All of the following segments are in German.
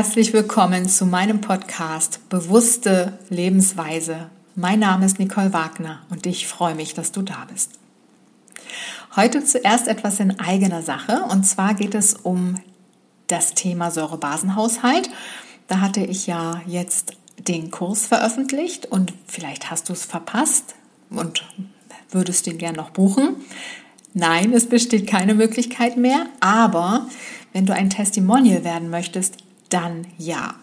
Herzlich willkommen zu meinem Podcast Bewusste Lebensweise. Mein Name ist Nicole Wagner und ich freue mich, dass du da bist. Heute zuerst etwas in eigener Sache und zwar geht es um das Thema Säurebasenhaushalt. Da hatte ich ja jetzt den Kurs veröffentlicht und vielleicht hast du es verpasst und würdest den gern noch buchen. Nein, es besteht keine Möglichkeit mehr, aber wenn du ein Testimonial werden möchtest, dann ja.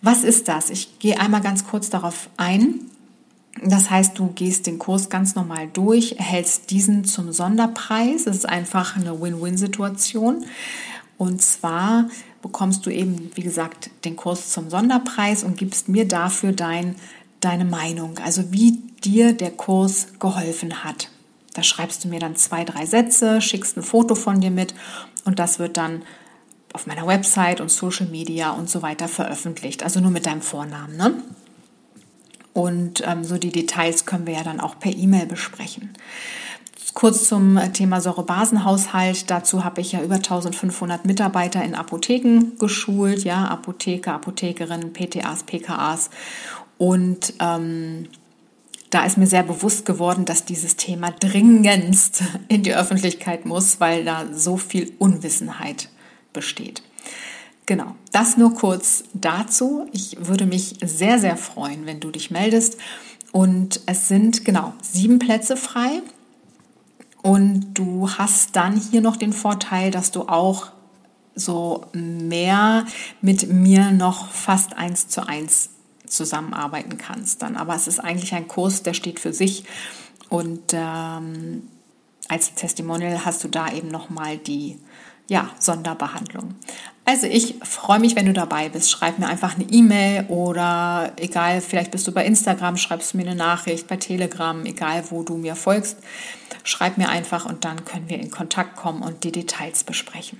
Was ist das? Ich gehe einmal ganz kurz darauf ein. Das heißt, du gehst den Kurs ganz normal durch, erhältst diesen zum Sonderpreis. Es ist einfach eine Win-Win-Situation. Und zwar bekommst du eben, wie gesagt, den Kurs zum Sonderpreis und gibst mir dafür dein, deine Meinung, also wie dir der Kurs geholfen hat. Da schreibst du mir dann zwei, drei Sätze, schickst ein Foto von dir mit und das wird dann auf meiner Website und Social Media und so weiter veröffentlicht. Also nur mit deinem Vornamen. Ne? Und ähm, so die Details können wir ja dann auch per E-Mail besprechen. Kurz zum Thema Säurebasenhaushalt. Dazu habe ich ja über 1500 Mitarbeiter in Apotheken geschult, ja, Apotheker, Apothekerinnen, PTAs, PKAs. Und ähm, da ist mir sehr bewusst geworden, dass dieses Thema dringendst in die Öffentlichkeit muss, weil da so viel Unwissenheit besteht. Genau, das nur kurz dazu. Ich würde mich sehr, sehr freuen, wenn du dich meldest. Und es sind genau sieben Plätze frei. Und du hast dann hier noch den Vorteil, dass du auch so mehr mit mir noch fast eins zu eins zusammenarbeiten kannst dann. Aber es ist eigentlich ein Kurs, der steht für sich und ähm, als Testimonial hast du da eben nochmal die ja, Sonderbehandlung. Also ich freue mich, wenn du dabei bist. Schreib mir einfach eine E-Mail oder egal, vielleicht bist du bei Instagram, schreibst du mir eine Nachricht, bei Telegram, egal wo du mir folgst. Schreib mir einfach und dann können wir in Kontakt kommen und die Details besprechen.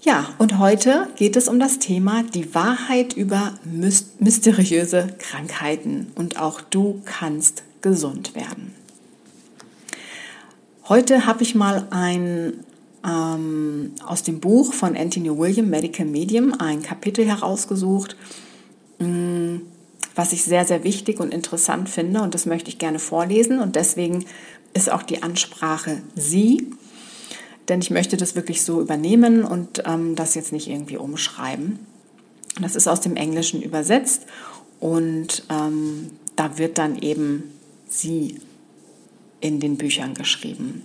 Ja, und heute geht es um das Thema die Wahrheit über mysteriöse Krankheiten und auch du kannst gesund werden. Heute habe ich mal ein ähm, aus dem Buch von Anthony William, Medical Medium, ein Kapitel herausgesucht, mh, mm, was ich sehr, sehr wichtig und interessant finde und das möchte ich gerne vorlesen und deswegen ist auch die Ansprache Sie, denn ich möchte das wirklich so übernehmen und ähm, das jetzt nicht irgendwie umschreiben. Das ist aus dem Englischen übersetzt und ähm, da wird dann eben Sie in den Büchern geschrieben.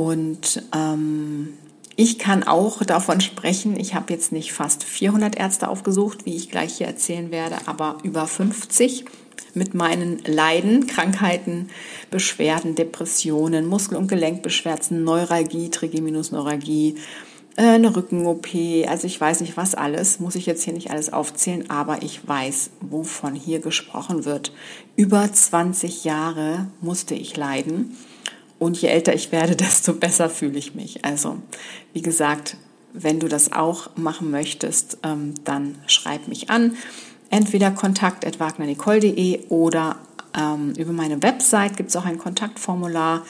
Und ähm, ich kann auch davon sprechen, ich habe jetzt nicht fast 400 Ärzte aufgesucht, wie ich gleich hier erzählen werde, aber über 50 mit meinen Leiden, Krankheiten, Beschwerden, Depressionen, Muskel- und Gelenkbeschwerden, Neuralgie, Trigeminusneuralgie, äh, eine Rücken-OP, also ich weiß nicht was alles, muss ich jetzt hier nicht alles aufzählen, aber ich weiß, wovon hier gesprochen wird. Über 20 Jahre musste ich leiden und je älter ich werde, desto besser fühle ich mich. Also, wie gesagt, wenn du das auch machen möchtest, ähm, dann schreib mich an. Entweder kontakt.wagnernicole.de oder ähm, über meine Website gibt es auch ein Kontaktformular.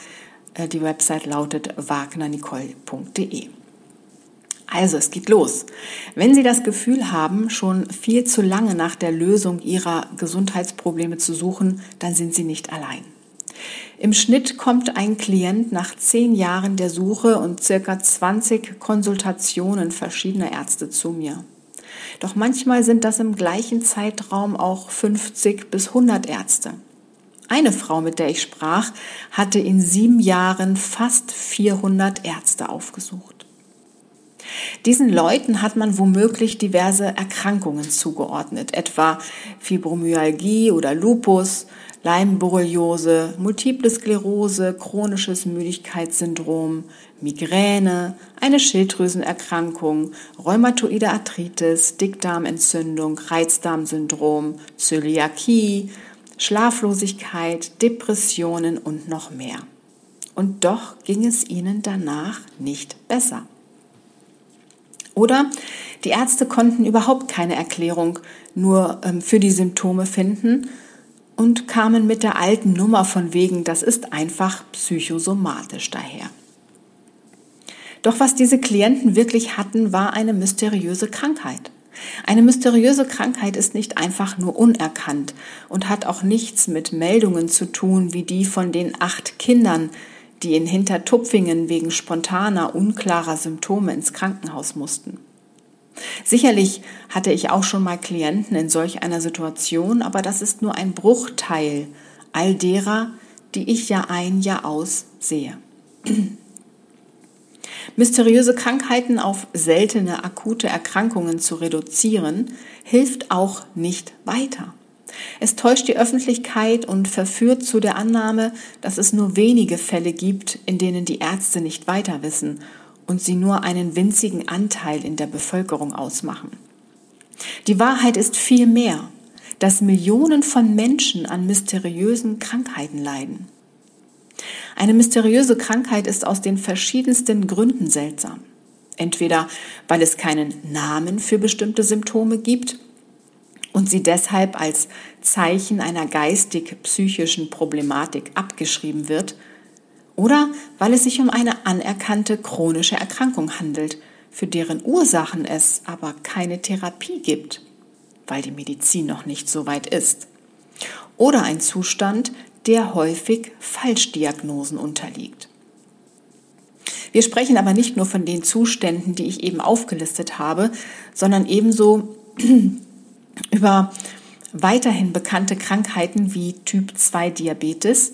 Äh, die Website lautet wagnernicole.de. Also, es geht los. Wenn Sie das Gefühl haben, schon viel zu lange nach der Lösung Ihrer Gesundheitsprobleme zu suchen, dann sind Sie nicht allein. Im Schnitt kommt ein Klient nach zehn Jahren der Suche und circa 20 Konsultationen verschiedener Ärzte zu mir. Doch manchmal sind das im gleichen Zeitraum auch 50 bis 100 Ärzte. Eine Frau, mit der ich sprach, hatte in sieben Jahren fast 400 Ärzte aufgesucht. Diesen Leuten hat man womöglich diverse Erkrankungen zugeordnet, etwa Fibromyalgie oder Lupus, Leimborreliose, Multiple Sklerose, chronisches Müdigkeitssyndrom, Migräne, eine Schilddrüsenerkrankung, rheumatoide Arthritis, Dickdarmentzündung, Reizdarmsyndrom, Zöliakie, Schlaflosigkeit, Depressionen und noch mehr. Und doch ging es ihnen danach nicht besser. Oder die Ärzte konnten überhaupt keine Erklärung nur ähm, für die Symptome finden, und kamen mit der alten Nummer von wegen, das ist einfach psychosomatisch daher. Doch was diese Klienten wirklich hatten, war eine mysteriöse Krankheit. Eine mysteriöse Krankheit ist nicht einfach nur unerkannt und hat auch nichts mit Meldungen zu tun, wie die von den acht Kindern, die in Hintertupfingen wegen spontaner, unklarer Symptome ins Krankenhaus mussten. Sicherlich hatte ich auch schon mal Klienten in solch einer Situation, aber das ist nur ein Bruchteil all derer, die ich Jahr ein, Jahr aus sehe. Mysteriöse Krankheiten auf seltene akute Erkrankungen zu reduzieren, hilft auch nicht weiter. Es täuscht die Öffentlichkeit und verführt zu der Annahme, dass es nur wenige Fälle gibt, in denen die Ärzte nicht weiter wissen und sie nur einen winzigen Anteil in der Bevölkerung ausmachen. Die Wahrheit ist viel mehr, dass Millionen von Menschen an mysteriösen Krankheiten leiden. Eine mysteriöse Krankheit ist aus den verschiedensten Gründen seltsam. Entweder weil es keinen Namen für bestimmte Symptome gibt und sie deshalb als Zeichen einer geistig-psychischen Problematik abgeschrieben wird, oder weil es sich um eine anerkannte chronische Erkrankung handelt, für deren Ursachen es aber keine Therapie gibt, weil die Medizin noch nicht so weit ist. Oder ein Zustand, der häufig Falschdiagnosen unterliegt. Wir sprechen aber nicht nur von den Zuständen, die ich eben aufgelistet habe, sondern ebenso über weiterhin bekannte Krankheiten wie Typ 2 Diabetes,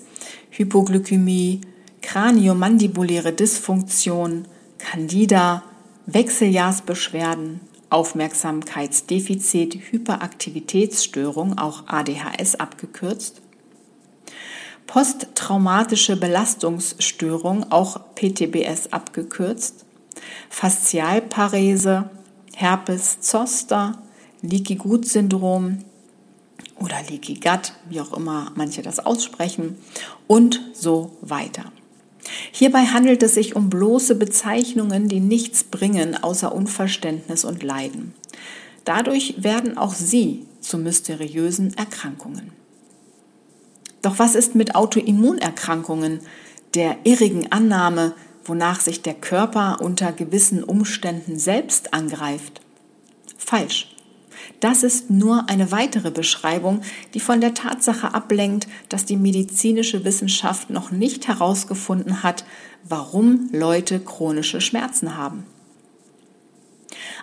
Hypoglykämie, kraniomandibuläre Dysfunktion, Candida, Wechseljahrsbeschwerden, Aufmerksamkeitsdefizit, Hyperaktivitätsstörung, auch ADHS abgekürzt, posttraumatische Belastungsstörung, auch PTBS abgekürzt, Faszialparese, Herpes zoster, Leaky Gut Syndrom oder Leaky Gut, wie auch immer manche das aussprechen und so weiter. Hierbei handelt es sich um bloße Bezeichnungen, die nichts bringen außer Unverständnis und Leiden. Dadurch werden auch sie zu mysteriösen Erkrankungen. Doch was ist mit Autoimmunerkrankungen, der irrigen Annahme, wonach sich der Körper unter gewissen Umständen selbst angreift? Falsch. Das ist nur eine weitere Beschreibung, die von der Tatsache ablenkt, dass die medizinische Wissenschaft noch nicht herausgefunden hat, warum Leute chronische Schmerzen haben.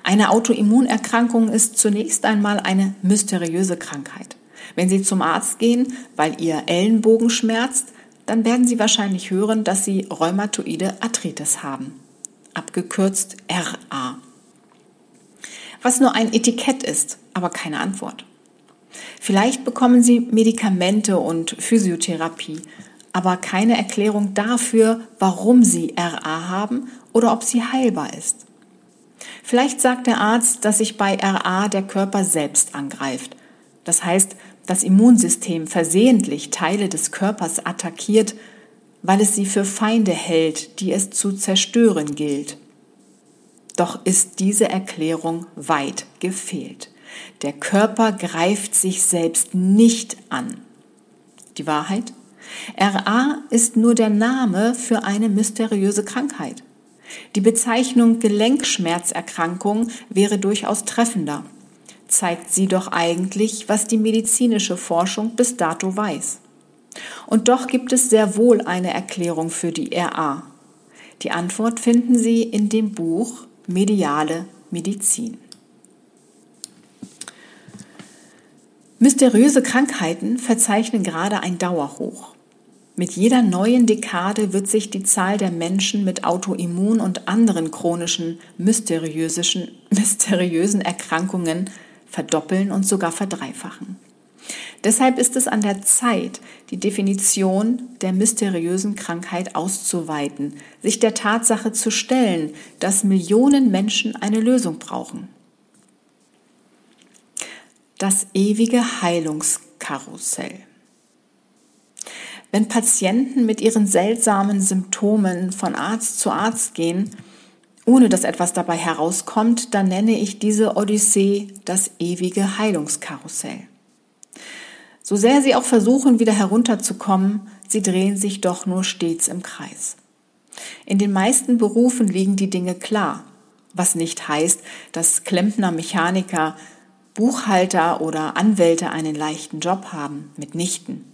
Eine Autoimmunerkrankung ist zunächst einmal eine mysteriöse Krankheit. Wenn Sie zum Arzt gehen, weil Ihr Ellenbogen schmerzt, dann werden Sie wahrscheinlich hören, dass Sie rheumatoide Arthritis haben, abgekürzt RA was nur ein Etikett ist, aber keine Antwort. Vielleicht bekommen Sie Medikamente und Physiotherapie, aber keine Erklärung dafür, warum Sie RA haben oder ob sie heilbar ist. Vielleicht sagt der Arzt, dass sich bei RA der Körper selbst angreift. Das heißt, das Immunsystem versehentlich Teile des Körpers attackiert, weil es sie für Feinde hält, die es zu zerstören gilt. Doch ist diese Erklärung weit gefehlt. Der Körper greift sich selbst nicht an. Die Wahrheit? RA ist nur der Name für eine mysteriöse Krankheit. Die Bezeichnung Gelenkschmerzerkrankung wäre durchaus treffender. Zeigt sie doch eigentlich, was die medizinische Forschung bis dato weiß. Und doch gibt es sehr wohl eine Erklärung für die RA. Die Antwort finden Sie in dem Buch mediale Medizin. Mysteriöse Krankheiten verzeichnen gerade ein Dauerhoch. Mit jeder neuen Dekade wird sich die Zahl der Menschen mit Autoimmun und anderen chronischen mysteriösen, Erkrankungen verdoppeln und sogar verdreifachen. Deshalb ist es an der Zeit, die Definition der mysteriösen Krankheit auszuweiten, sich der Tatsache zu stellen, dass Millionen Menschen eine Lösung brauchen. Das ewige Heilungskarussell. Wenn Patienten mit ihren seltsamen Symptomen von Arzt zu Arzt gehen, ohne dass etwas dabei herauskommt, dann nenne ich diese Odyssee das ewige Heilungskarussell. So sehr sie auch versuchen, wieder herunterzukommen, sie drehen sich doch nur stets im Kreis. In den meisten Berufen liegen die Dinge klar, was nicht heißt, dass Klempner, Mechaniker, Buchhalter oder Anwälte einen leichten Job haben, mitnichten.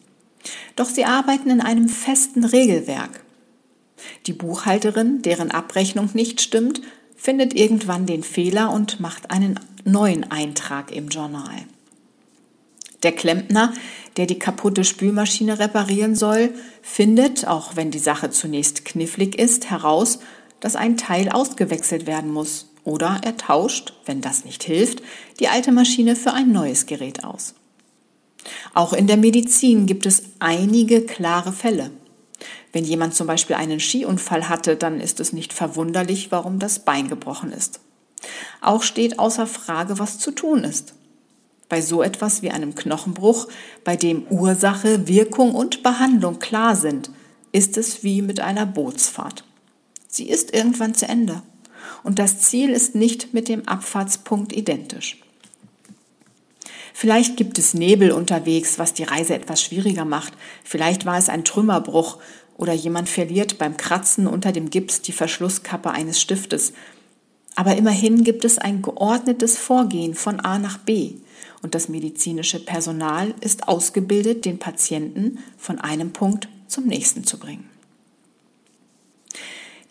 Doch sie arbeiten in einem festen Regelwerk. Die Buchhalterin, deren Abrechnung nicht stimmt, findet irgendwann den Fehler und macht einen neuen Eintrag im Journal. Der Klempner, der die kaputte Spülmaschine reparieren soll, findet, auch wenn die Sache zunächst knifflig ist, heraus, dass ein Teil ausgewechselt werden muss. Oder er tauscht, wenn das nicht hilft, die alte Maschine für ein neues Gerät aus. Auch in der Medizin gibt es einige klare Fälle. Wenn jemand zum Beispiel einen Skiunfall hatte, dann ist es nicht verwunderlich, warum das Bein gebrochen ist. Auch steht außer Frage, was zu tun ist. Bei so etwas wie einem Knochenbruch, bei dem Ursache, Wirkung und Behandlung klar sind, ist es wie mit einer Bootsfahrt. Sie ist irgendwann zu Ende und das Ziel ist nicht mit dem Abfahrtspunkt identisch. Vielleicht gibt es Nebel unterwegs, was die Reise etwas schwieriger macht. Vielleicht war es ein Trümmerbruch oder jemand verliert beim Kratzen unter dem Gips die Verschlusskappe eines Stiftes. Aber immerhin gibt es ein geordnetes Vorgehen von A nach B und das medizinische Personal ist ausgebildet, den Patienten von einem Punkt zum nächsten zu bringen.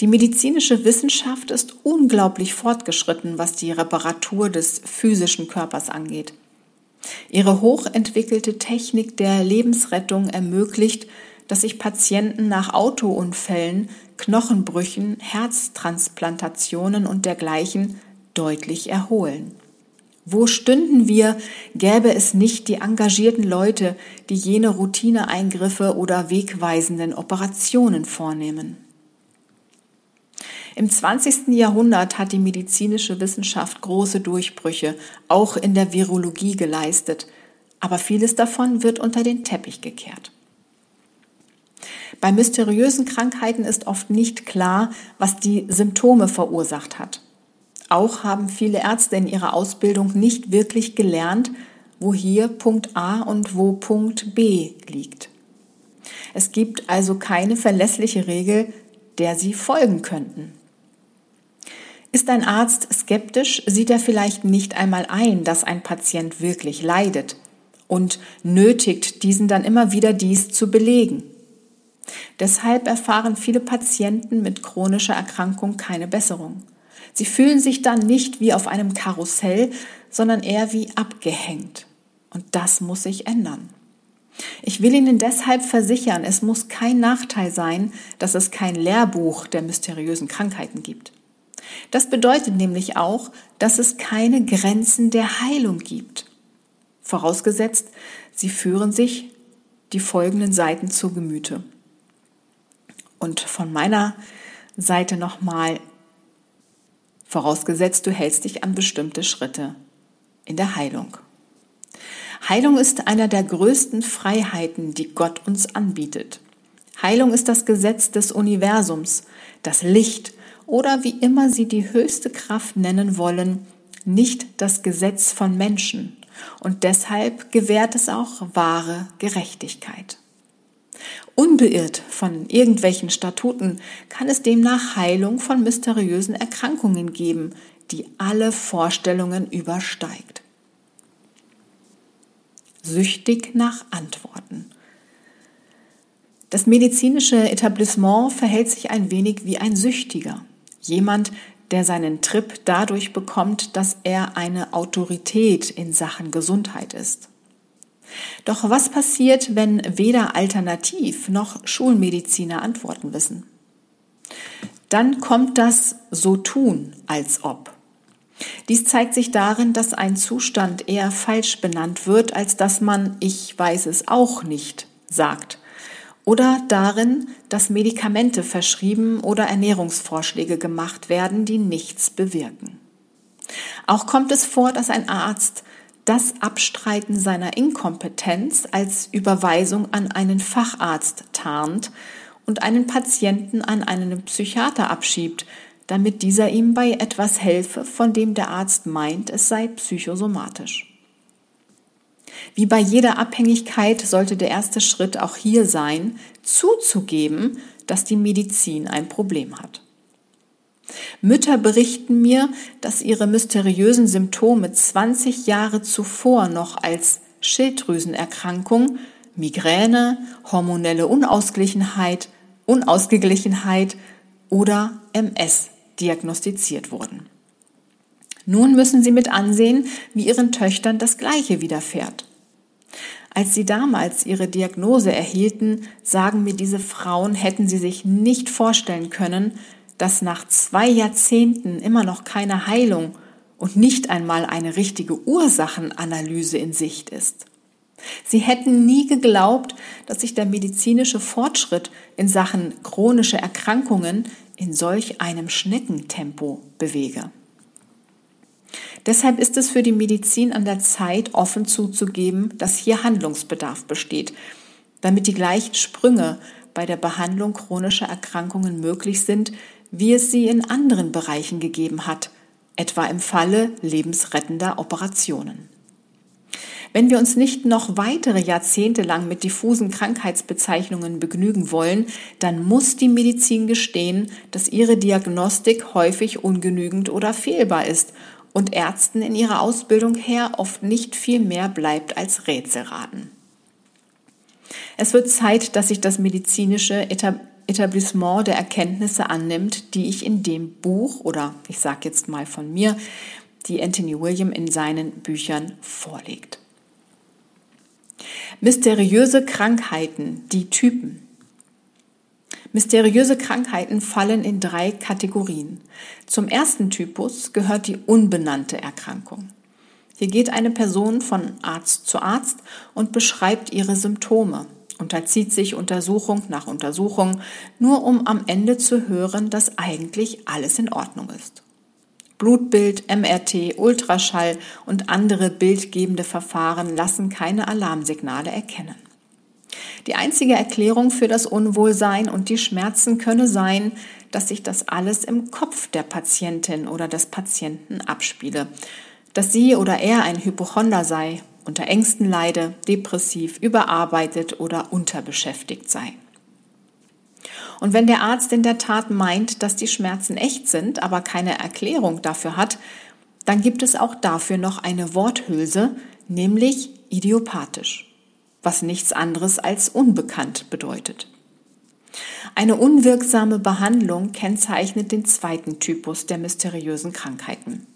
Die medizinische Wissenschaft ist unglaublich fortgeschritten, was die Reparatur des physischen Körpers angeht. Ihre hochentwickelte Technik der Lebensrettung ermöglicht, dass sich Patienten nach Autounfällen, Knochenbrüchen, Herztransplantationen und dergleichen deutlich erholen. Wo stünden wir, gäbe es nicht die engagierten Leute, die jene Routineeingriffe oder wegweisenden Operationen vornehmen? Im 20. Jahrhundert hat die medizinische Wissenschaft große Durchbrüche, auch in der Virologie geleistet, aber vieles davon wird unter den Teppich gekehrt. Bei mysteriösen Krankheiten ist oft nicht klar, was die Symptome verursacht hat. Auch haben viele Ärzte in ihrer Ausbildung nicht wirklich gelernt, wo hier Punkt A und wo Punkt B liegt. Es gibt also keine verlässliche Regel, der sie folgen könnten. Ist ein Arzt skeptisch, sieht er vielleicht nicht einmal ein, dass ein Patient wirklich leidet und nötigt diesen dann immer wieder dies zu belegen. Deshalb erfahren viele Patienten mit chronischer Erkrankung keine Besserung. Sie fühlen sich dann nicht wie auf einem Karussell, sondern eher wie abgehängt. Und das muss sich ändern. Ich will Ihnen deshalb versichern, es muss kein Nachteil sein, dass es kein Lehrbuch der mysteriösen Krankheiten gibt. Das bedeutet nämlich auch, dass es keine Grenzen der Heilung gibt. Vorausgesetzt, Sie führen sich die folgenden Seiten zu Gemüte. Und von meiner Seite nochmal vorausgesetzt, du hältst dich an bestimmte Schritte in der Heilung. Heilung ist einer der größten Freiheiten, die Gott uns anbietet. Heilung ist das Gesetz des Universums, das Licht oder wie immer Sie die höchste Kraft nennen wollen, nicht das Gesetz von Menschen und deshalb gewährt es auch wahre Gerechtigkeit. Unbeirrt von irgendwelchen Statuten kann es demnach Heilung von mysteriösen Erkrankungen geben, die alle Vorstellungen übersteigt. Süchtig nach Antworten. Das medizinische Etablissement verhält sich ein wenig wie ein Süchtiger. Jemand, der seinen Trip dadurch bekommt, dass er eine Autorität in Sachen Gesundheit ist. Doch was passiert, wenn weder Alternativ noch Schulmediziner Antworten wissen? Dann kommt das so tun, als ob. Dies zeigt sich darin, dass ein Zustand eher falsch benannt wird, als dass man ich weiß es auch nicht sagt. Oder darin, dass Medikamente verschrieben oder Ernährungsvorschläge gemacht werden, die nichts bewirken. Auch kommt es vor, dass ein Arzt das Abstreiten seiner Inkompetenz als Überweisung an einen Facharzt tarnt und einen Patienten an einen Psychiater abschiebt, damit dieser ihm bei etwas helfe, von dem der Arzt meint, es sei psychosomatisch. Wie bei jeder Abhängigkeit sollte der erste Schritt auch hier sein, zuzugeben, dass die Medizin ein Problem hat. Mütter berichten mir, dass ihre mysteriösen Symptome 20 Jahre zuvor noch als Schilddrüsenerkrankung, Migräne, hormonelle Unausgeglichenheit, Unausgeglichenheit oder MS diagnostiziert wurden. Nun müssen sie mit ansehen, wie ihren Töchtern das Gleiche widerfährt. Als sie damals ihre Diagnose erhielten, sagen mir diese Frauen, hätten sie sich nicht vorstellen können, dass nach zwei Jahrzehnten immer noch keine Heilung und nicht einmal eine richtige Ursachenanalyse in Sicht ist. Sie hätten nie geglaubt, dass sich der medizinische Fortschritt in Sachen chronische Erkrankungen in solch einem Schneckentempo bewege. Deshalb ist es für die Medizin an der Zeit, offen zuzugeben, dass hier Handlungsbedarf besteht, damit die gleichen Sprünge bei der Behandlung chronischer Erkrankungen möglich sind, wie es sie in anderen Bereichen gegeben hat, etwa im Falle lebensrettender Operationen. Wenn wir uns nicht noch weitere Jahrzehnte lang mit diffusen Krankheitsbezeichnungen begnügen wollen, dann muss die Medizin gestehen, dass ihre Diagnostik häufig ungenügend oder fehlbar ist und Ärzten in ihrer Ausbildung her oft nicht viel mehr bleibt als Rätselraten. Es wird Zeit, dass sich das medizinische Etablissement der Erkenntnisse annimmt, die ich in dem Buch oder ich sage jetzt mal von mir, die Anthony William in seinen Büchern vorlegt. Mysteriöse Krankheiten, die Typen. Mysteriöse Krankheiten fallen in drei Kategorien. Zum ersten Typus gehört die unbenannte Erkrankung. Hier geht eine Person von Arzt zu Arzt und beschreibt ihre Symptome, unterzieht sich Untersuchung nach Untersuchung, nur um am Ende zu hören, dass eigentlich alles in Ordnung ist. Blutbild, MRT, Ultraschall und andere bildgebende Verfahren lassen keine Alarmsignale erkennen. Die einzige Erklärung für das Unwohlsein und die Schmerzen könne sein, dass sich das alles im Kopf der Patientin oder des Patienten abspiele, dass sie oder er ein Hypochonder sei, unter Ängsten leide, depressiv, überarbeitet oder unterbeschäftigt sei. Und wenn der Arzt in der Tat meint, dass die Schmerzen echt sind, aber keine Erklärung dafür hat, dann gibt es auch dafür noch eine Worthülse, nämlich idiopathisch was nichts anderes als unbekannt bedeutet. Eine unwirksame Behandlung kennzeichnet den zweiten Typus der mysteriösen Krankheiten.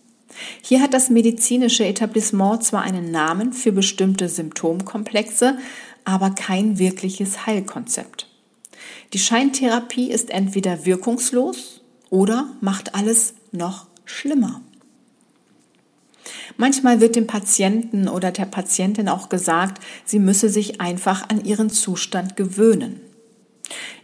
Hier hat das medizinische Etablissement zwar einen Namen für bestimmte Symptomkomplexe, aber kein wirkliches Heilkonzept. Die Scheintherapie ist entweder wirkungslos oder macht alles noch schlimmer. Manchmal wird dem Patienten oder der Patientin auch gesagt, sie müsse sich einfach an ihren Zustand gewöhnen.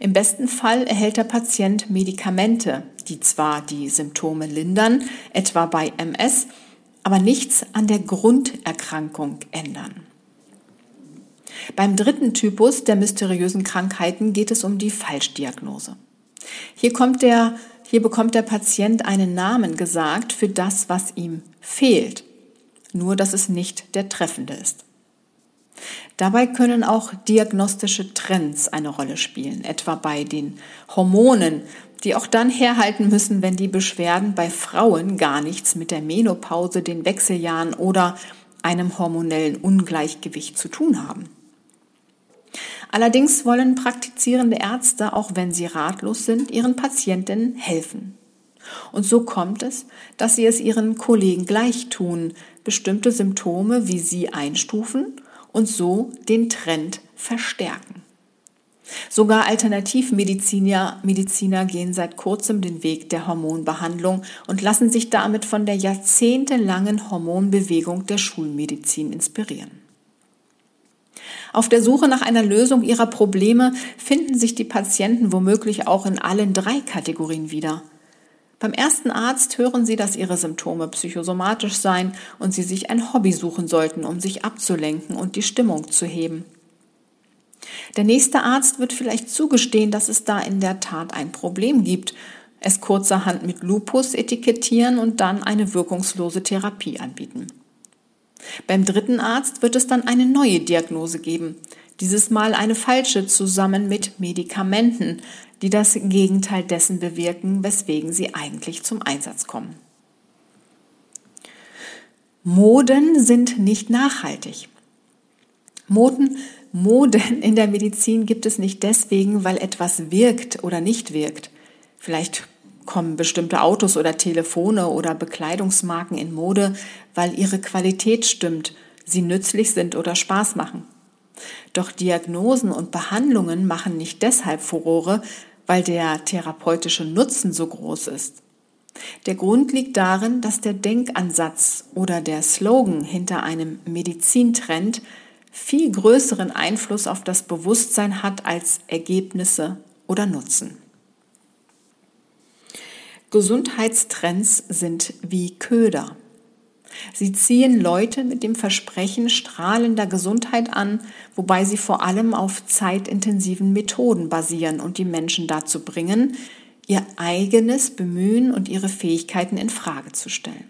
Im besten Fall erhält der Patient Medikamente, die zwar die Symptome lindern, etwa bei MS, aber nichts an der Grunderkrankung ändern. Beim dritten Typus der mysteriösen Krankheiten geht es um die Falschdiagnose. Hier, kommt der, hier bekommt der Patient einen Namen gesagt für das, was ihm fehlt nur dass es nicht der treffende ist. Dabei können auch diagnostische Trends eine Rolle spielen, etwa bei den Hormonen, die auch dann herhalten müssen, wenn die Beschwerden bei Frauen gar nichts mit der Menopause, den Wechseljahren oder einem hormonellen Ungleichgewicht zu tun haben. Allerdings wollen praktizierende Ärzte, auch wenn sie ratlos sind, ihren Patientinnen helfen. Und so kommt es, dass sie es ihren Kollegen gleich tun, bestimmte Symptome wie sie einstufen und so den Trend verstärken. Sogar Alternativmediziner Mediziner gehen seit kurzem den Weg der Hormonbehandlung und lassen sich damit von der jahrzehntelangen Hormonbewegung der Schulmedizin inspirieren. Auf der Suche nach einer Lösung ihrer Probleme finden sich die Patienten womöglich auch in allen drei Kategorien wieder. Beim ersten Arzt hören Sie, dass Ihre Symptome psychosomatisch seien und Sie sich ein Hobby suchen sollten, um sich abzulenken und die Stimmung zu heben. Der nächste Arzt wird vielleicht zugestehen, dass es da in der Tat ein Problem gibt, es kurzerhand mit Lupus etikettieren und dann eine wirkungslose Therapie anbieten. Beim dritten Arzt wird es dann eine neue Diagnose geben, Dieses Mal eine falsche zusammen mit Medikamenten, die das Gegenteil dessen bewirken, weswegen sie eigentlich zum Einsatz kommen. Moden sind nicht nachhaltig. Moden, Moden in der Medizin gibt es nicht deswegen, weil etwas wirkt oder nicht wirkt. Vielleicht kommen bestimmte Autos oder Telefone oder Bekleidungsmarken in Mode, weil ihre Qualität stimmt, sie nützlich sind oder Spaß machen. Doch Diagnosen und Behandlungen machen nicht deshalb Furore, weil der therapeutische Nutzen so groß ist. Der Grund liegt darin, dass der Denkansatz oder der Slogan hinter einem Medizintrend viel größeren Einfluss auf das Bewusstsein hat als Ergebnisse oder Nutzen. Gesundheitstrends sind wie Köder. Sie ziehen Leute mit dem Versprechen strahlender Gesundheit an, wobei sie vor allem auf zeitintensiven Methoden basieren und die Menschen dazu bringen, ihr eigenes Bemühen und ihre Fähigkeiten in Frage zu stellen.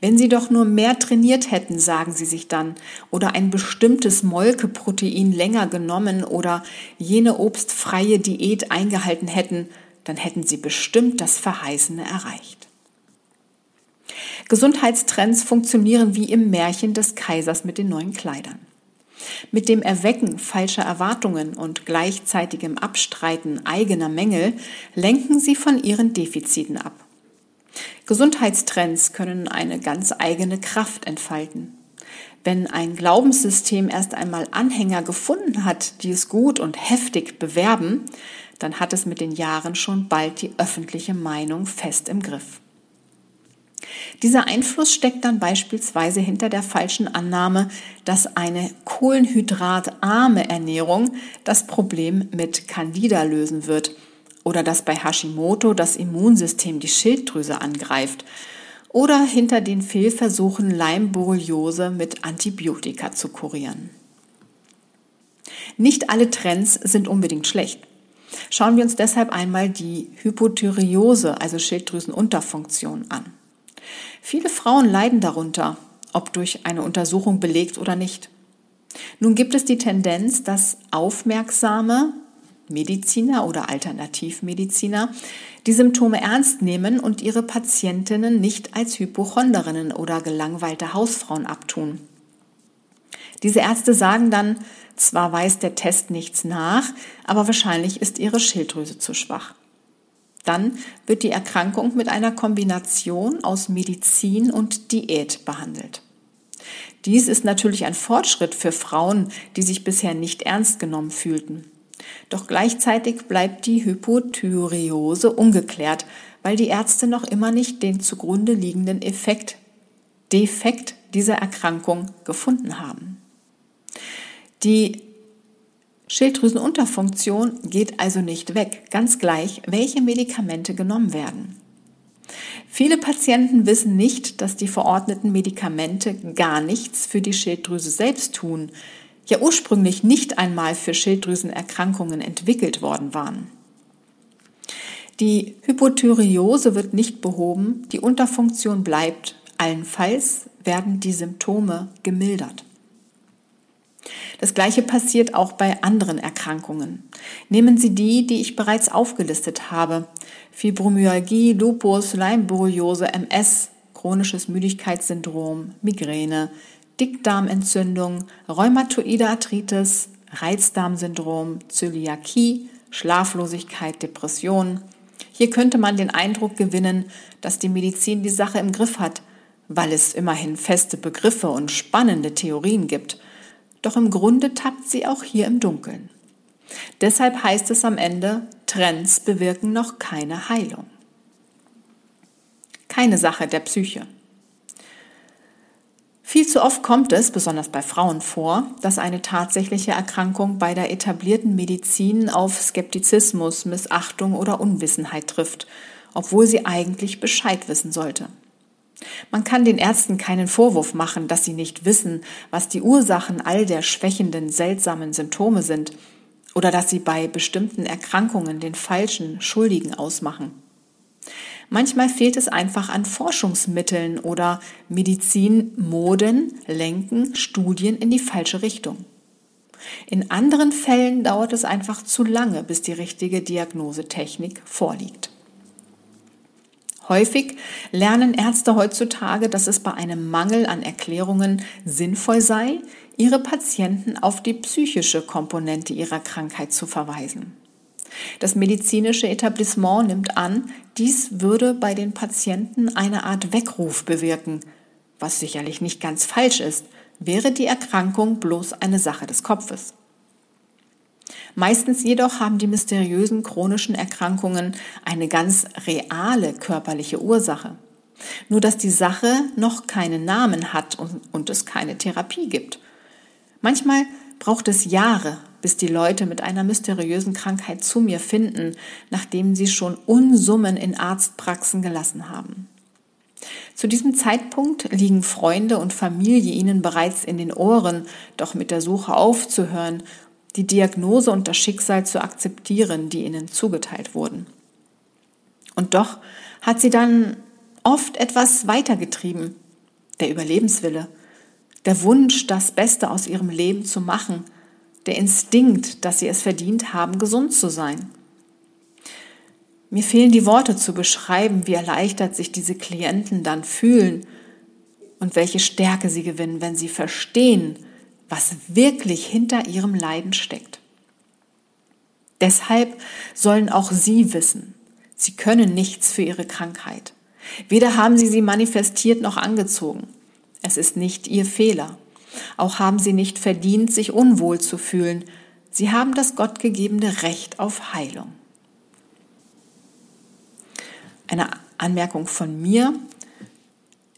Wenn sie doch nur mehr trainiert hätten, sagen sie sich dann, oder ein bestimmtes Molkeprotein länger genommen oder jene obstfreie Diät eingehalten hätten, dann hätten sie bestimmt das Verheißene erreicht. Gesundheitstrends funktionieren wie im Märchen des Kaisers mit den neuen Kleidern. Mit dem Erwecken falscher Erwartungen und gleichzeitigem Abstreiten eigener Mängel lenken sie von ihren Defiziten ab. Gesundheitstrends können eine ganz eigene Kraft entfalten. Wenn ein Glaubenssystem erst einmal Anhänger gefunden hat, die es gut und heftig bewerben, dann hat es mit den Jahren schon bald die öffentliche Meinung fest im Griff. Dieser Einfluss steckt dann beispielsweise hinter der falschen Annahme, dass eine kohlenhydratarme Ernährung das Problem mit Candida lösen wird oder dass bei Hashimoto das Immunsystem die Schilddrüse angreift oder hinter den Fehlversuchen Leimborreliose mit Antibiotika zu kurieren. Nicht alle Trends sind unbedingt schlecht. Schauen wir uns deshalb einmal die Hypothyreose, also Schilddrüsenunterfunktion, an. Viele Frauen leiden darunter, ob durch eine Untersuchung belegt oder nicht. Nun gibt es die Tendenz, dass aufmerksame Mediziner oder Alternativmediziner die Symptome ernst nehmen und ihre Patientinnen nicht als Hypochonderinnen oder gelangweilte Hausfrauen abtun. Diese Ärzte sagen dann, zwar weist der Test nichts nach, aber wahrscheinlich ist ihre Schilddrüse zu schwach. Dann wird die Erkrankung mit einer Kombination aus Medizin und Diät behandelt. Dies ist natürlich ein Fortschritt für Frauen, die sich bisher nicht ernst genommen fühlten. Doch gleichzeitig bleibt die Hypothyreose ungeklärt, weil die Ärzte noch immer nicht den zugrunde liegenden Effekt, Defekt dieser Erkrankung gefunden haben. Die Schilddrüsenunterfunktion geht also nicht weg, ganz gleich, welche Medikamente genommen werden. Viele Patienten wissen nicht, dass die verordneten Medikamente gar nichts für die Schilddrüse selbst tun, ja ursprünglich nicht einmal für Schilddrüsenerkrankungen entwickelt worden waren. Die Hypothyreose wird nicht behoben, die Unterfunktion bleibt, allenfalls werden die Symptome gemildert. Das gleiche passiert auch bei anderen Erkrankungen. Nehmen Sie die, die ich bereits aufgelistet habe. Fibromyalgie, Lupus, Leimborreliose, MS, chronisches Müdigkeitssyndrom, Migräne, Dickdarmentzündung, rheumatoide Arthritis, Reizdarmsyndrom, Zöliakie, Schlaflosigkeit, Depression. Hier könnte man den Eindruck gewinnen, dass die Medizin die Sache im Griff hat, weil es immerhin feste Begriffe und spannende Theorien gibt – doch im Grunde tappt sie auch hier im Dunkeln. Deshalb heißt es am Ende, Trends bewirken noch keine Heilung. Keine Sache der Psyche. Viel zu oft kommt es, besonders bei Frauen, vor, dass eine tatsächliche Erkrankung bei der etablierten Medizin auf Skeptizismus, Missachtung oder Unwissenheit trifft, obwohl sie eigentlich Bescheid wissen sollte. Man kann den Ärzten keinen Vorwurf machen, dass sie nicht wissen, was die Ursachen all der schwächenden, seltsamen Symptome sind oder dass sie bei bestimmten Erkrankungen den falschen Schuldigen ausmachen. Manchmal fehlt es einfach an Forschungsmitteln oder Medizinmoden lenken Studien in die falsche Richtung. In anderen Fällen dauert es einfach zu lange, bis die richtige Diagnosetechnik vorliegt. Häufig lernen Ärzte heutzutage, dass es bei einem Mangel an Erklärungen sinnvoll sei, ihre Patienten auf die psychische Komponente ihrer Krankheit zu verweisen. Das medizinische Etablissement nimmt an, dies würde bei den Patienten eine Art Weckruf bewirken, was sicherlich nicht ganz falsch ist, wäre die Erkrankung bloß eine Sache des Kopfes. Meistens jedoch haben die mysteriösen chronischen Erkrankungen eine ganz reale körperliche Ursache. Nur dass die Sache noch keinen Namen hat und, und es keine Therapie gibt. Manchmal braucht es Jahre, bis die Leute mit einer mysteriösen Krankheit zu mir finden, nachdem sie schon Unsummen in Arztpraxen gelassen haben. Zu diesem Zeitpunkt liegen Freunde und Familie ihnen bereits in den Ohren, doch mit der Suche aufzuhören, die Diagnose und das Schicksal zu akzeptieren, die ihnen zugeteilt wurden. Und doch hat sie dann oft etwas weitergetrieben, der Überlebenswille, der Wunsch, das Beste aus ihrem Leben zu machen, der Instinkt, dass sie es verdient haben, gesund zu sein. Mir fehlen die Worte zu beschreiben, wie erleichtert sich diese Klienten dann fühlen und welche Stärke sie gewinnen, wenn sie verstehen, was wirklich hinter ihrem Leiden steckt. Deshalb sollen auch sie wissen, sie können nichts für ihre Krankheit. Weder haben sie sie manifestiert noch angezogen. Es ist nicht ihr Fehler. Auch haben sie nicht verdient, sich unwohl zu fühlen. Sie haben das gottgegebene Recht auf Heilung. Eine Anmerkung von mir.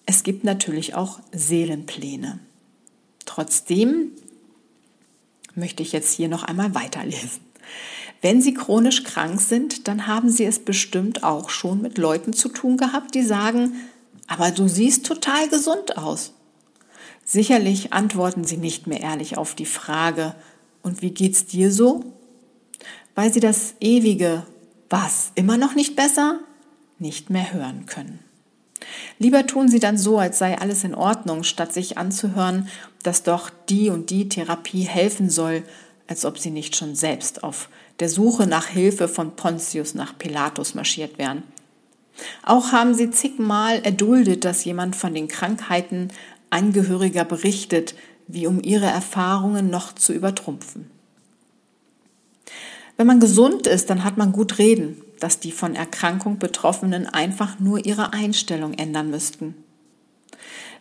Es gibt natürlich auch Seelenpläne. Trotzdem möchte ich jetzt hier noch einmal weiterlesen. Wenn Sie chronisch krank sind, dann haben Sie es bestimmt auch schon mit Leuten zu tun gehabt, die sagen, aber du siehst total gesund aus. Sicherlich antworten Sie nicht mehr ehrlich auf die Frage, und wie geht's dir so? Weil Sie das ewige Was immer noch nicht besser nicht mehr hören können. Lieber tun sie dann so, als sei alles in Ordnung, statt sich anzuhören, dass doch die und die Therapie helfen soll, als ob sie nicht schon selbst auf der Suche nach Hilfe von Pontius nach Pilatus marschiert wären. Auch haben sie zigmal erduldet, dass jemand von den Krankheiten Angehöriger berichtet, wie um ihre Erfahrungen noch zu übertrumpfen. Wenn man gesund ist, dann hat man gut reden, dass die von Erkrankung Betroffenen einfach nur ihre Einstellung ändern müssten.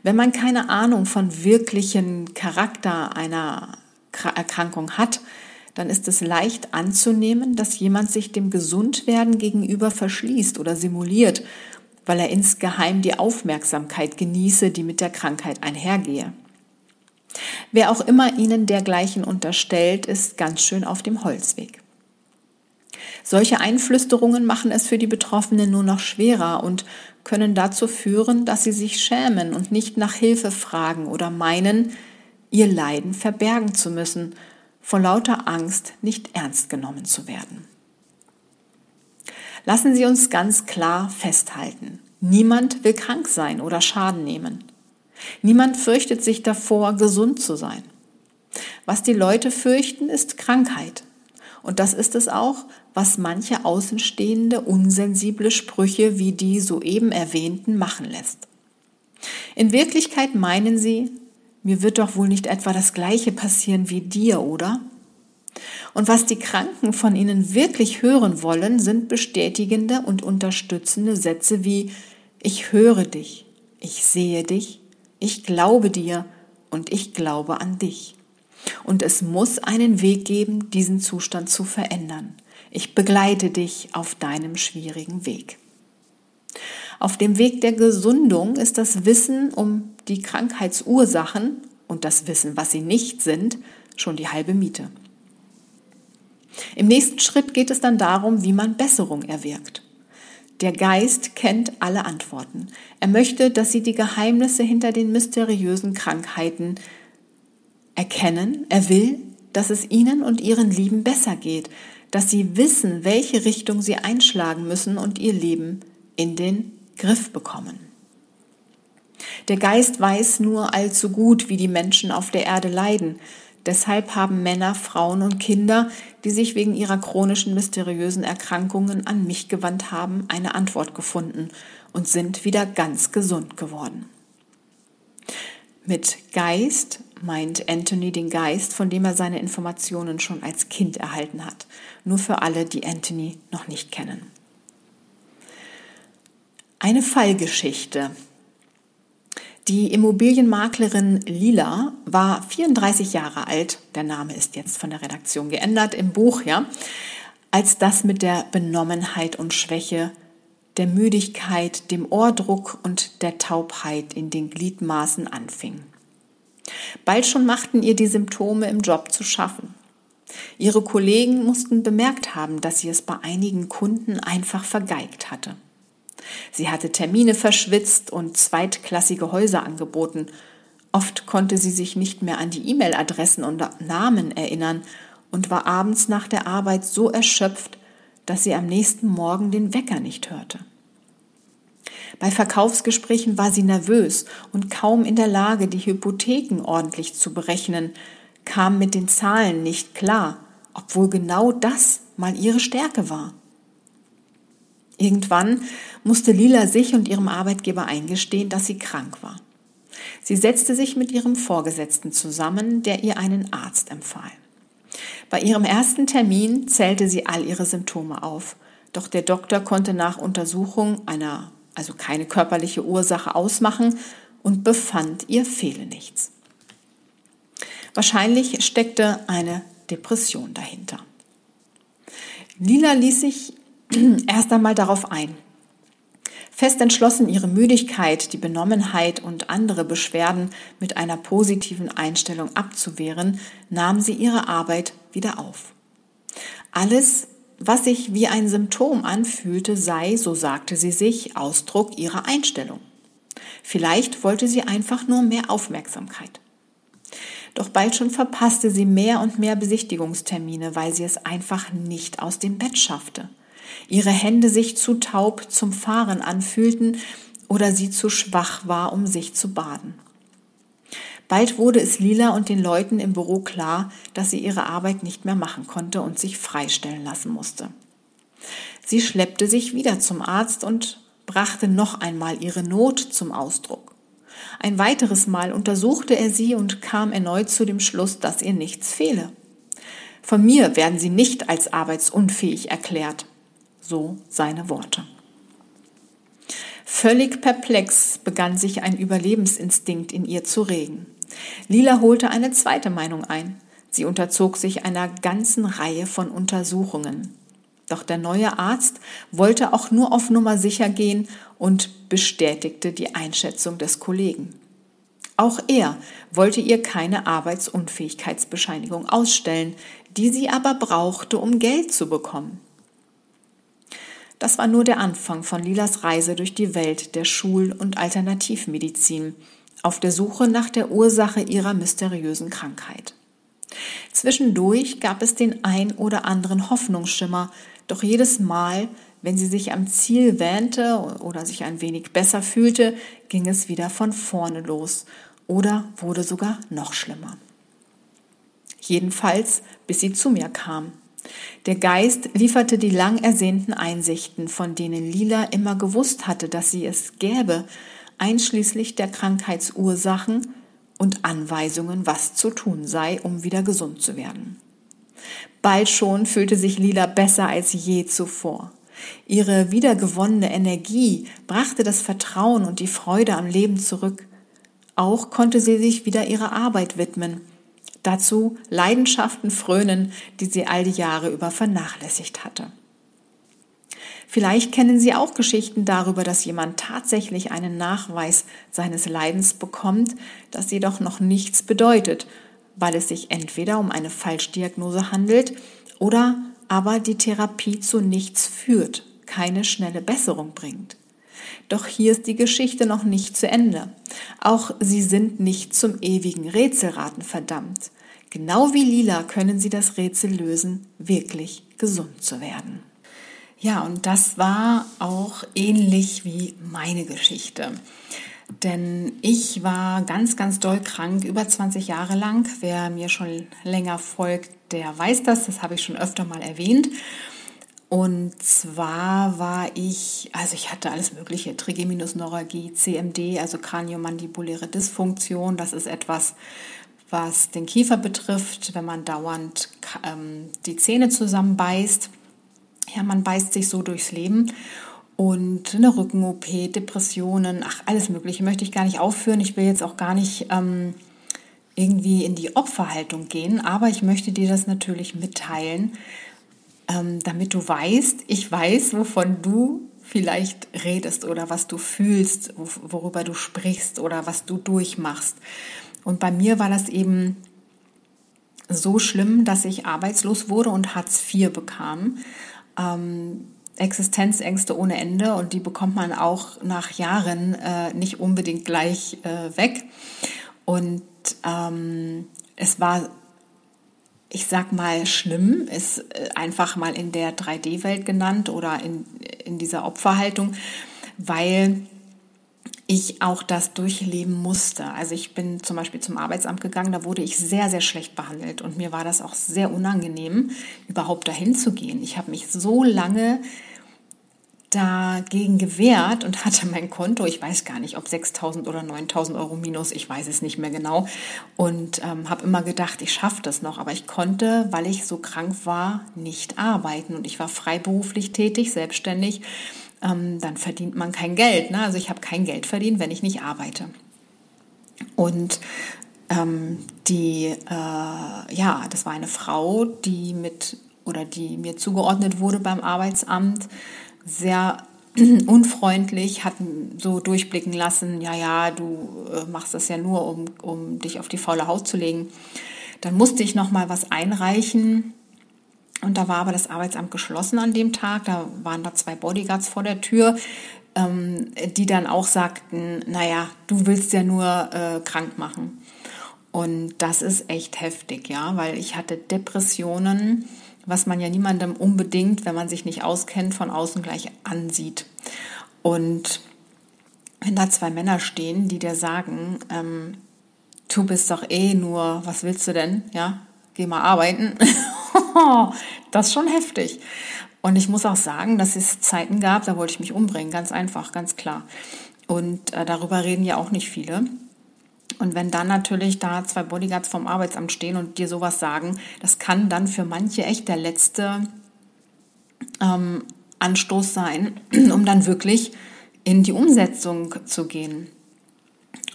Wenn man keine Ahnung von wirklichen Charakter einer Erkrankung hat, dann ist es leicht anzunehmen, dass jemand sich dem Gesundwerden gegenüber verschließt oder simuliert, weil er insgeheim die Aufmerksamkeit genieße, die mit der Krankheit einhergehe. Wer auch immer Ihnen dergleichen unterstellt, ist ganz schön auf dem Holzweg. Solche Einflüsterungen machen es für die Betroffenen nur noch schwerer und können dazu führen, dass sie sich schämen und nicht nach Hilfe fragen oder meinen, ihr Leiden verbergen zu müssen, vor lauter Angst nicht ernst genommen zu werden. Lassen Sie uns ganz klar festhalten, niemand will krank sein oder Schaden nehmen. Niemand fürchtet sich davor, gesund zu sein. Was die Leute fürchten, ist Krankheit. Und das ist es auch, was manche Außenstehende unsensible Sprüche wie die soeben erwähnten machen lässt. In Wirklichkeit meinen sie, mir wird doch wohl nicht etwa das Gleiche passieren wie dir, oder? Und was die Kranken von ihnen wirklich hören wollen, sind bestätigende und unterstützende Sätze wie ich höre dich, ich sehe dich, ich glaube dir und ich glaube an dich. Und es muss einen Weg geben, diesen Zustand zu verändern. Ich begleite dich auf deinem schwierigen Weg. Auf dem Weg der Gesundung ist das Wissen um die Krankheitsursachen und das Wissen, was sie nicht sind, schon die halbe Miete. Im nächsten Schritt geht es dann darum, wie man Besserung erwirkt. Der Geist kennt alle Antworten. Er möchte, dass Sie die Geheimnisse hinter den mysteriösen Krankheiten erkennen. Er will, dass es ihnen und ihren Lieben besser geht, dass sie wissen, welche Richtung sie einschlagen müssen und ihr Leben in den Griff bekommen. Der Geist weiß nur allzu gut, wie die Menschen auf der Erde leiden. Deshalb haben Männer, Frauen und Kinder, die sich wegen ihrer chronischen mysteriösen Erkrankungen an mich gewandt haben, eine Antwort gefunden und sind wieder ganz gesund geworden. Mit Geist meint Anthony den Geist, von dem er seine Informationen schon als Kind erhalten hat. Nur für alle, die Anthony noch nicht kennen. Eine Fallgeschichte. Die Immobilienmaklerin Lila war 34 Jahre alt. Der Name ist jetzt von der Redaktion geändert im Buch, ja. Als das mit der Benommenheit und Schwäche, der Müdigkeit, dem Ohrdruck und der Taubheit in den Gliedmaßen anfing. Bald schon machten ihr die Symptome im Job zu schaffen. Ihre Kollegen mussten bemerkt haben, dass sie es bei einigen Kunden einfach vergeigt hatte. Sie hatte Termine verschwitzt und zweitklassige Häuser angeboten. Oft konnte sie sich nicht mehr an die E-Mail-Adressen und Namen erinnern und war abends nach der Arbeit so erschöpft, dass sie am nächsten Morgen den Wecker nicht hörte. Bei Verkaufsgesprächen war sie nervös und kaum in der Lage, die Hypotheken ordentlich zu berechnen, kam mit den Zahlen nicht klar, obwohl genau das mal ihre Stärke war. Irgendwann musste Lila sich und ihrem Arbeitgeber eingestehen, dass sie krank war. Sie setzte sich mit ihrem Vorgesetzten zusammen, der ihr einen Arzt empfahl. Bei ihrem ersten Termin zählte sie all ihre Symptome auf, doch der Doktor konnte nach Untersuchung einer also keine körperliche Ursache ausmachen und befand, ihr fehle nichts. Wahrscheinlich steckte eine Depression dahinter. Lila ließ sich erst einmal darauf ein. Fest entschlossen, ihre Müdigkeit, die Benommenheit und andere Beschwerden mit einer positiven Einstellung abzuwehren, nahm sie ihre Arbeit wieder auf. Alles was sich wie ein Symptom anfühlte, sei, so sagte sie sich, Ausdruck ihrer Einstellung. Vielleicht wollte sie einfach nur mehr Aufmerksamkeit. Doch bald schon verpasste sie mehr und mehr Besichtigungstermine, weil sie es einfach nicht aus dem Bett schaffte. Ihre Hände sich zu taub zum Fahren anfühlten oder sie zu schwach war, um sich zu baden. Bald wurde es Lila und den Leuten im Büro klar, dass sie ihre Arbeit nicht mehr machen konnte und sich freistellen lassen musste. Sie schleppte sich wieder zum Arzt und brachte noch einmal ihre Not zum Ausdruck. Ein weiteres Mal untersuchte er sie und kam erneut zu dem Schluss, dass ihr nichts fehle. Von mir werden sie nicht als arbeitsunfähig erklärt. So seine Worte. Völlig perplex begann sich ein Überlebensinstinkt in ihr zu regen. Lila holte eine zweite Meinung ein. Sie unterzog sich einer ganzen Reihe von Untersuchungen. Doch der neue Arzt wollte auch nur auf Nummer sicher gehen und bestätigte die Einschätzung des Kollegen. Auch er wollte ihr keine Arbeitsunfähigkeitsbescheinigung ausstellen, die sie aber brauchte, um Geld zu bekommen. Das war nur der Anfang von Lilas Reise durch die Welt der Schul- und Alternativmedizin, auf der Suche nach der Ursache ihrer mysteriösen Krankheit. Zwischendurch gab es den ein oder anderen Hoffnungsschimmer, doch jedes Mal, wenn sie sich am Ziel wähnte oder sich ein wenig besser fühlte, ging es wieder von vorne los oder wurde sogar noch schlimmer. Jedenfalls, bis sie zu mir kam. Der Geist lieferte die lang ersehnten Einsichten, von denen Lila immer gewusst hatte, dass sie es gäbe, einschließlich der Krankheitsursachen und Anweisungen, was zu tun sei, um wieder gesund zu werden. Bald schon fühlte sich Lila besser als je zuvor. Ihre wiedergewonnene Energie brachte das Vertrauen und die Freude am Leben zurück. Auch konnte sie sich wieder ihrer Arbeit widmen. Dazu Leidenschaften frönen, die sie all die Jahre über vernachlässigt hatte. Vielleicht kennen Sie auch Geschichten darüber, dass jemand tatsächlich einen Nachweis seines Leidens bekommt, das jedoch noch nichts bedeutet, weil es sich entweder um eine Falschdiagnose handelt oder aber die Therapie zu nichts führt, keine schnelle Besserung bringt. Doch hier ist die Geschichte noch nicht zu Ende. Auch Sie sind nicht zum ewigen Rätselraten verdammt. Genau wie Lila können Sie das Rätsel lösen, wirklich gesund zu werden. Ja, und das war auch ähnlich wie meine Geschichte. Denn ich war ganz, ganz doll krank, über 20 Jahre lang. Wer mir schon länger folgt, der weiß das. Das habe ich schon öfter mal erwähnt. Und zwar war ich, also ich hatte alles Mögliche, Trigeminusneuralgie, CMD, also kraniomandibuläre Dysfunktion. Das ist etwas, was den Kiefer betrifft, wenn man dauernd ähm, die Zähne zusammenbeißt. Ja, man beißt sich so durchs Leben. Und eine Rücken-OP, Depressionen, ach, alles Mögliche möchte ich gar nicht aufführen. Ich will jetzt auch gar nicht ähm, irgendwie in die Opferhaltung gehen, aber ich möchte dir das natürlich mitteilen, damit du weißt, ich weiß, wovon du vielleicht redest oder was du fühlst, worüber du sprichst oder was du durchmachst. Und bei mir war das eben so schlimm, dass ich arbeitslos wurde und Hartz IV bekam. Ähm, Existenzängste ohne Ende und die bekommt man auch nach Jahren äh, nicht unbedingt gleich äh, weg. Und ähm, es war ich sag mal, schlimm, ist äh, einfach mal in der 3D-Welt genannt oder in, in dieser Opferhaltung, weil ich auch das durchleben musste. Also ich bin zum Beispiel zum Arbeitsamt gegangen, da wurde ich sehr, sehr schlecht behandelt und mir war das auch sehr unangenehm, überhaupt dahin zu gehen. Ich habe mich so lange dagegen gewehrt und hatte mein Konto, ich weiß gar nicht, ob 6.000 oder 9.000 Euro minus, ich weiß es nicht mehr genau. Und ähm, habe immer gedacht, ich schaffe das noch. Aber ich konnte, weil ich so krank war, nicht arbeiten. Und ich war freiberuflich tätig, selbstständig. Ähm, dann verdient man kein Geld. Ne? Also ich habe kein Geld verdient, wenn ich nicht arbeite. Und ähm, die, äh, ja, das war eine Frau, die mit oder die mir zugeordnet wurde beim Arbeitsamt sehr unfreundlich, hat so durchblicken lassen, ja, ja, du äh, machst das ja nur, um, um dich auf die faule Haut zu legen. Dann musste ich noch mal was einreichen und da war aber das Arbeitsamt geschlossen an dem Tag. Da waren da zwei Bodyguards vor der Tür, ähm, die dann auch sagten, naja, du willst ja nur äh, krank machen. Und das ist echt heftig, ja, weil ich hatte Depressionen, was man ja niemandem unbedingt, wenn man sich nicht auskennt, von außen gleich ansieht. Und wenn da zwei Männer stehen, die dir sagen, ähm, du bist doch eh nur, was willst du denn? Ja, geh mal arbeiten. das ist schon heftig. Und ich muss auch sagen, dass es Zeiten gab, da wollte ich mich umbringen, ganz einfach, ganz klar. Und äh, darüber reden ja auch nicht viele. Und wenn dann natürlich da zwei Bodyguards vom Arbeitsamt stehen und dir sowas sagen, das kann dann für manche echt der letzte ähm, Anstoß sein, um dann wirklich in die Umsetzung zu gehen.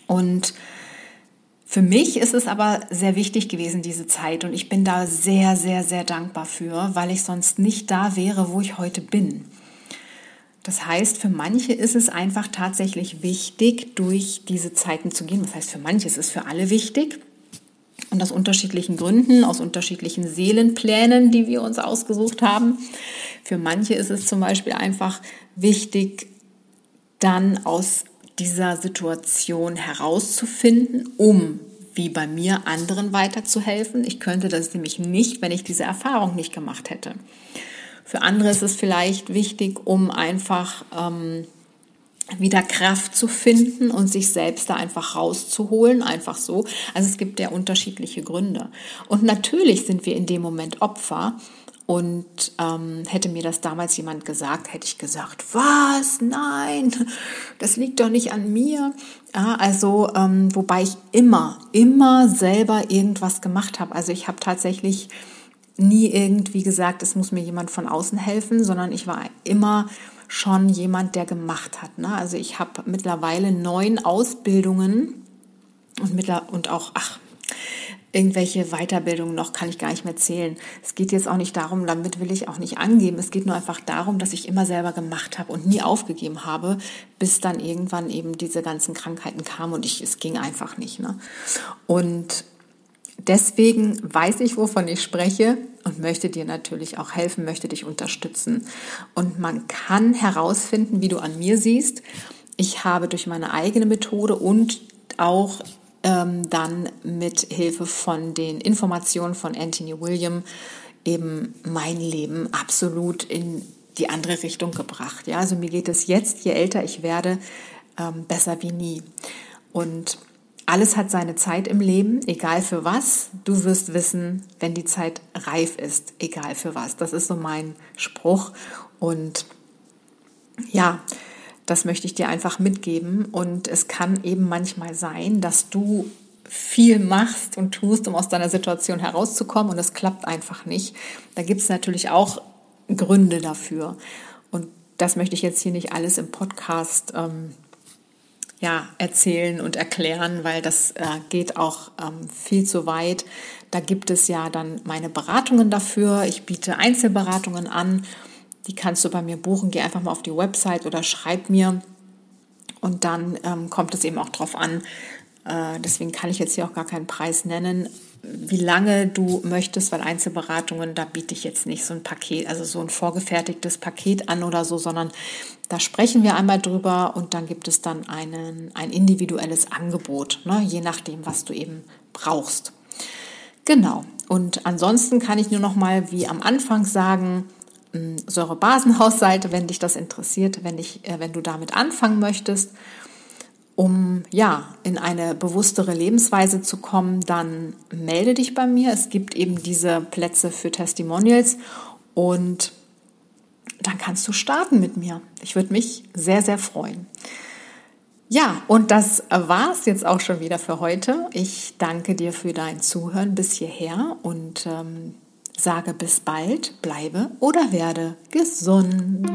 Und für mich ist es aber sehr wichtig gewesen, diese Zeit. Und ich bin da sehr, sehr, sehr dankbar für, weil ich sonst nicht da wäre, wo ich heute bin. Das heißt, für manche ist es einfach tatsächlich wichtig, durch diese Zeiten zu gehen. Das heißt, für manche ist es für alle wichtig. Und aus unterschiedlichen Gründen, aus unterschiedlichen Seelenplänen, die wir uns ausgesucht haben. Für manche ist es zum Beispiel einfach wichtig, dann aus dieser Situation herauszufinden, um wie bei mir anderen weiterzuhelfen. Ich könnte das nämlich nicht, wenn ich diese Erfahrung nicht gemacht hätte. Für andere ist es vielleicht wichtig, um einfach ähm, wieder Kraft zu finden und sich selbst da einfach rauszuholen, einfach so. Also es gibt ja unterschiedliche Gründe. Und natürlich sind wir in dem Moment Opfer. Und ähm, hätte mir das damals jemand gesagt, hätte ich gesagt, was? Nein, das liegt doch nicht an mir. Ja, also, ähm, wobei ich immer, immer selber irgendwas gemacht habe. Also ich habe tatsächlich nie irgendwie gesagt, es muss mir jemand von außen helfen, sondern ich war immer schon jemand, der gemacht hat. Ne? Also ich habe mittlerweile neun Ausbildungen und, mittler und auch, ach, irgendwelche Weiterbildungen noch, kann ich gar nicht mehr zählen. Es geht jetzt auch nicht darum, damit will ich auch nicht angeben. Es geht nur einfach darum, dass ich immer selber gemacht habe und nie aufgegeben habe, bis dann irgendwann eben diese ganzen Krankheiten kamen und ich, es ging einfach nicht. Ne? Und Deswegen weiß ich, wovon ich spreche und möchte dir natürlich auch helfen, möchte dich unterstützen. Und man kann herausfinden, wie du an mir siehst. Ich habe durch meine eigene Methode und auch ähm, dann mit Hilfe von den Informationen von Anthony William eben mein Leben absolut in die andere Richtung gebracht. Ja, also mir geht es jetzt, je älter ich werde, ähm, besser wie nie. Und alles hat seine Zeit im Leben, egal für was. Du wirst wissen, wenn die Zeit reif ist, egal für was. Das ist so mein Spruch. Und ja, das möchte ich dir einfach mitgeben. Und es kann eben manchmal sein, dass du viel machst und tust, um aus deiner Situation herauszukommen und es klappt einfach nicht. Da gibt es natürlich auch Gründe dafür. Und das möchte ich jetzt hier nicht alles im Podcast ähm, ja, erzählen und erklären, weil das äh, geht auch ähm, viel zu weit. Da gibt es ja dann meine Beratungen dafür. Ich biete Einzelberatungen an. Die kannst du bei mir buchen. Geh einfach mal auf die Website oder schreib mir. Und dann ähm, kommt es eben auch drauf an, äh, deswegen kann ich jetzt hier auch gar keinen Preis nennen, wie lange du möchtest, weil Einzelberatungen, da biete ich jetzt nicht so ein Paket, also so ein vorgefertigtes Paket an oder so, sondern da sprechen wir einmal drüber und dann gibt es dann einen, ein individuelles Angebot, ne, je nachdem, was du eben brauchst. Genau. Und ansonsten kann ich nur noch mal wie am Anfang sagen, hm, Säurebasenhausseite, wenn dich das interessiert, wenn, ich, äh, wenn du damit anfangen möchtest um ja in eine bewusstere Lebensweise zu kommen, dann melde dich bei mir. Es gibt eben diese Plätze für Testimonials und dann kannst du starten mit mir. Ich würde mich sehr, sehr freuen. Ja, und das war es jetzt auch schon wieder für heute. Ich danke dir für dein Zuhören bis hierher und ähm, sage bis bald, bleibe oder werde gesund.